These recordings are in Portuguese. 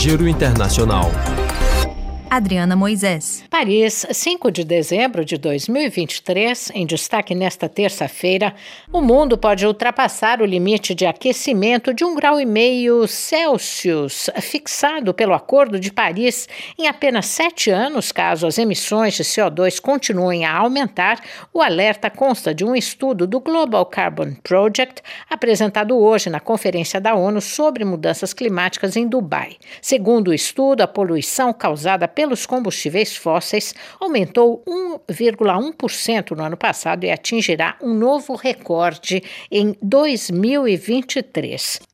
Giro Internacional. Adriana Moisés. Paris, 5 de dezembro de 2023, em destaque nesta terça-feira, o mundo pode ultrapassar o limite de aquecimento de um grau e meio Celsius, fixado pelo Acordo de Paris em apenas sete anos, caso as emissões de CO2 continuem a aumentar. O alerta consta de um estudo do Global Carbon Project, apresentado hoje na Conferência da ONU sobre Mudanças Climáticas em Dubai. Segundo o estudo, a poluição causada pelos combustíveis fósseis aumentou 1,1% no ano passado e atingirá um novo recorde em 2023.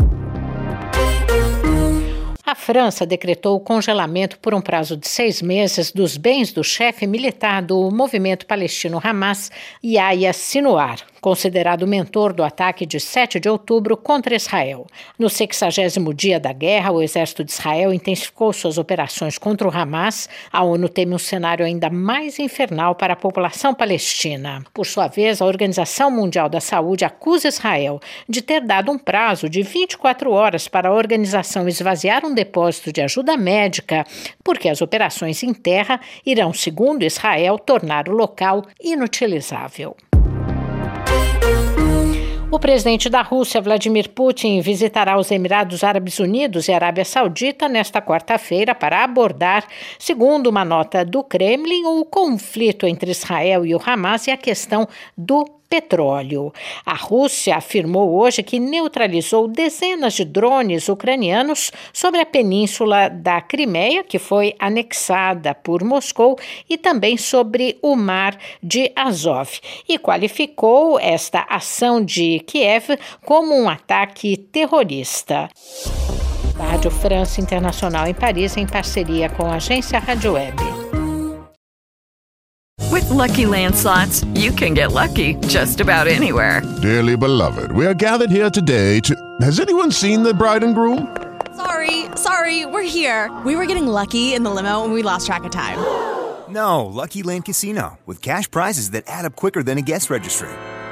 França decretou o congelamento por um prazo de seis meses dos bens do chefe militar do movimento palestino Hamas, Yahya Sinwar, considerado mentor do ataque de 7 de outubro contra Israel. No 60 dia da guerra, o exército de Israel intensificou suas operações contra o Hamas. A ONU teme um cenário ainda mais infernal para a população palestina. Por sua vez, a Organização Mundial da Saúde acusa Israel de ter dado um prazo de 24 horas para a organização esvaziar um depósito de ajuda médica, porque as operações em terra irão, segundo Israel, tornar o local inutilizável. O presidente da Rússia, Vladimir Putin, visitará os Emirados Árabes Unidos e Arábia Saudita nesta quarta-feira para abordar, segundo uma nota do Kremlin, o conflito entre Israel e o Hamas e a questão do petróleo. A Rússia afirmou hoje que neutralizou dezenas de drones ucranianos sobre a península da Crimeia, que foi anexada por Moscou, e também sobre o mar de Azov, e qualificou esta ação de Kiev como um ataque terrorista. Rádio França Internacional em Paris, em parceria com a agência Rádio Web. With lucky landslots, you can get lucky just about anywhere. Dearly beloved, we are gathered here today to. Has anyone seen the bride and groom? Sorry, sorry, we're here. We were getting lucky in the limo and we lost track of time. No, Lucky Land Casino, with cash prizes that add up quicker than a guest registry.